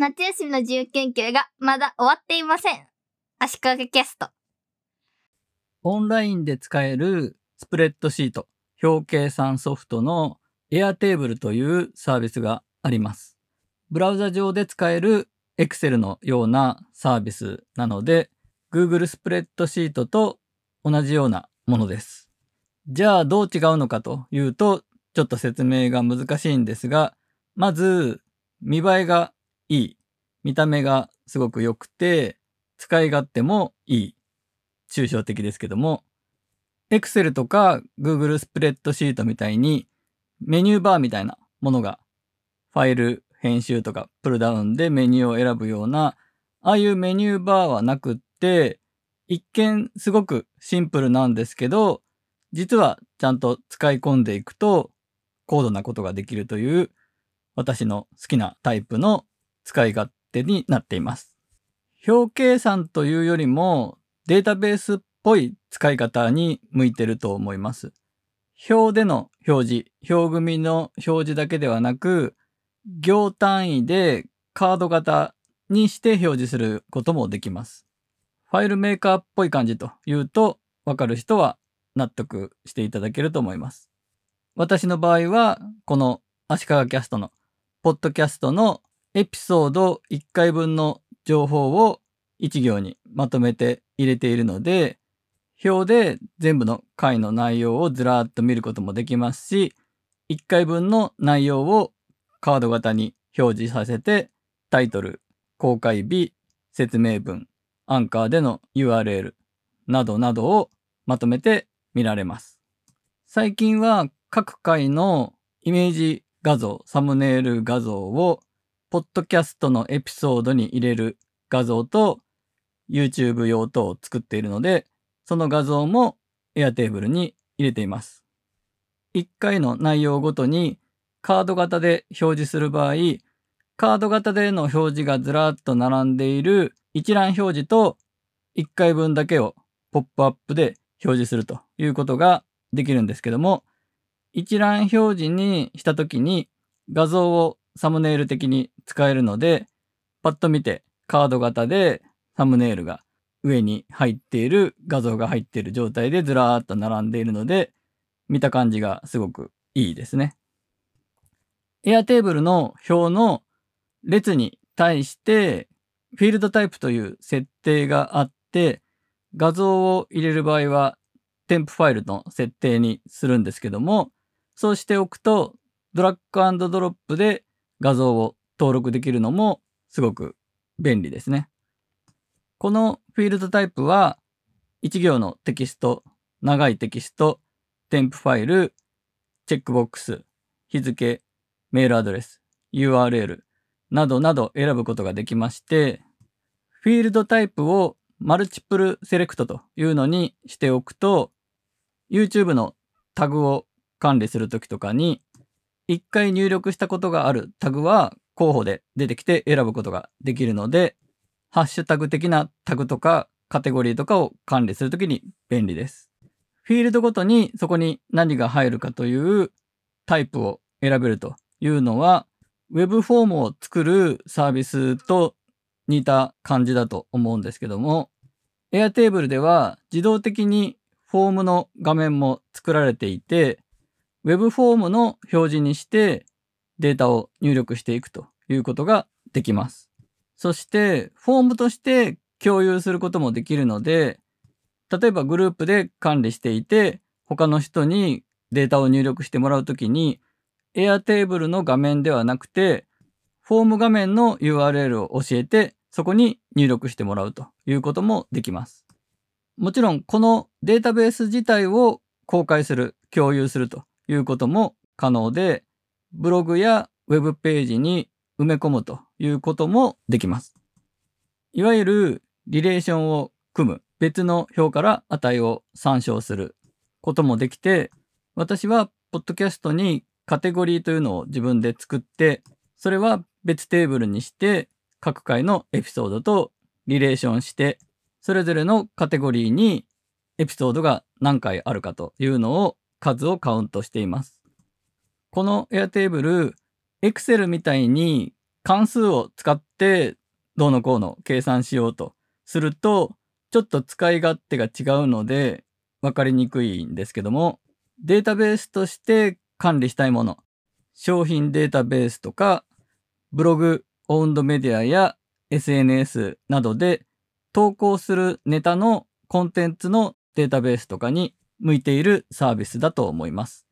夏休みの自由研究がまだ終わっていません。足利キャスト。オンラインで使えるスプレッドシート、表計算ソフトの Airtable というサービスがあります。ブラウザ上で使える Excel のようなサービスなので、Google スプレッドシートと同じようなものです。じゃあどう違うのかというと、ちょっと説明が難しいんですが、まず見栄えがいい。見た目がすごく良くて、使い勝手もいい。抽象的ですけども、Excel とか Google スプレッドシートみたいにメニューバーみたいなものがファイル編集とかプルダウンでメニューを選ぶような、ああいうメニューバーはなくって、一見すごくシンプルなんですけど、実はちゃんと使い込んでいくと高度なことができるという私の好きなタイプの使い勝手になっています。表計算というよりもデータベースっぽい使い方に向いてると思います。表での表示、表組の表示だけではなく、行単位でカード型にして表示することもできます。ファイルメーカーっぽい感じというと、わかる人は納得していただけると思います。私の場合は、この足利キャストの、ポッドキャストのエピソード1回分の情報を1行にまとめて入れているので、表で全部の回の内容をずらーっと見ることもできますし、1回分の内容をカード型に表示させて、タイトル、公開日、説明文、アンカーでの URL などなどをまとめて見られます。最近は各回のイメージ画像、サムネイル画像を、ポッドキャストのエピソードに入れる画像と YouTube 用途を作っているので、その画像も Airtable に入れています。1回の内容ごとにカード型で表示する場合、カード型での表示がずらっと並んでいる一覧表示と1回分だけをポップアップで表示するということができるんですけども、一覧表示にしたときに画像をサムネイル的に使えるので、パッと見てカード型でサムネイルが上に入っている画像が入っている状態でずらーっと並んでいるので、見た感じがすごくいいですね。Airtable の表の列に対して、フィールドタイプという設定があって、画像を入れる場合は、添付ファイルの設定にするんですけども、そうしておくと、ドラッグドロップで画像を登録できるのもすごく便利ですね。このフィールドタイプは、1行のテキスト、長いテキスト、添付ファイル、チェックボックス、日付、メールアドレス、URL などなど選ぶことができまして、フィールドタイプをマルチプルセレクトというのにしておくと、YouTube のタグを管理するときとかに、一回入力したことがあるタグは候補で出てきて選ぶことができるので、ハッシュタグ的なタグとかカテゴリーとかを管理するときに便利です。フィールドごとにそこに何が入るかというタイプを選べるというのは、ウェブフォームを作るサービスと似た感じだと思うんですけども、Airtable では自動的にフォームの画面も作られていて、ウェブフォームの表示にしてデータを入力していくということができます。そして、フォームとして共有することもできるので、例えばグループで管理していて、他の人にデータを入力してもらうときに、Airtable の画面ではなくて、フォーム画面の URL を教えて、そこに入力してもらうということもできます。もちろん、このデータベース自体を公開する、共有するということも可能で、ブログやウェブページに埋め込むということもできます。いわゆるリレーションを組む、別の表から値を参照することもできて、私はポッドキャストにカテゴリーというのを自分で作って、それは別テーブルにして、各回のエピソードとリレーションして、それぞれのカテゴリーにエピソードが何回あるかというのを数をカウントしています。この Airtable、Excel みたいに関数を使ってどうのこうの計算しようとすると、ちょっと使い勝手が違うので分かりにくいんですけども、データベースとして管理したいもの、商品データベースとか、ブログ、オウンドメディアや SNS などで投稿するネタのコンテンツのデータベースとかに向いているサービスだと思います。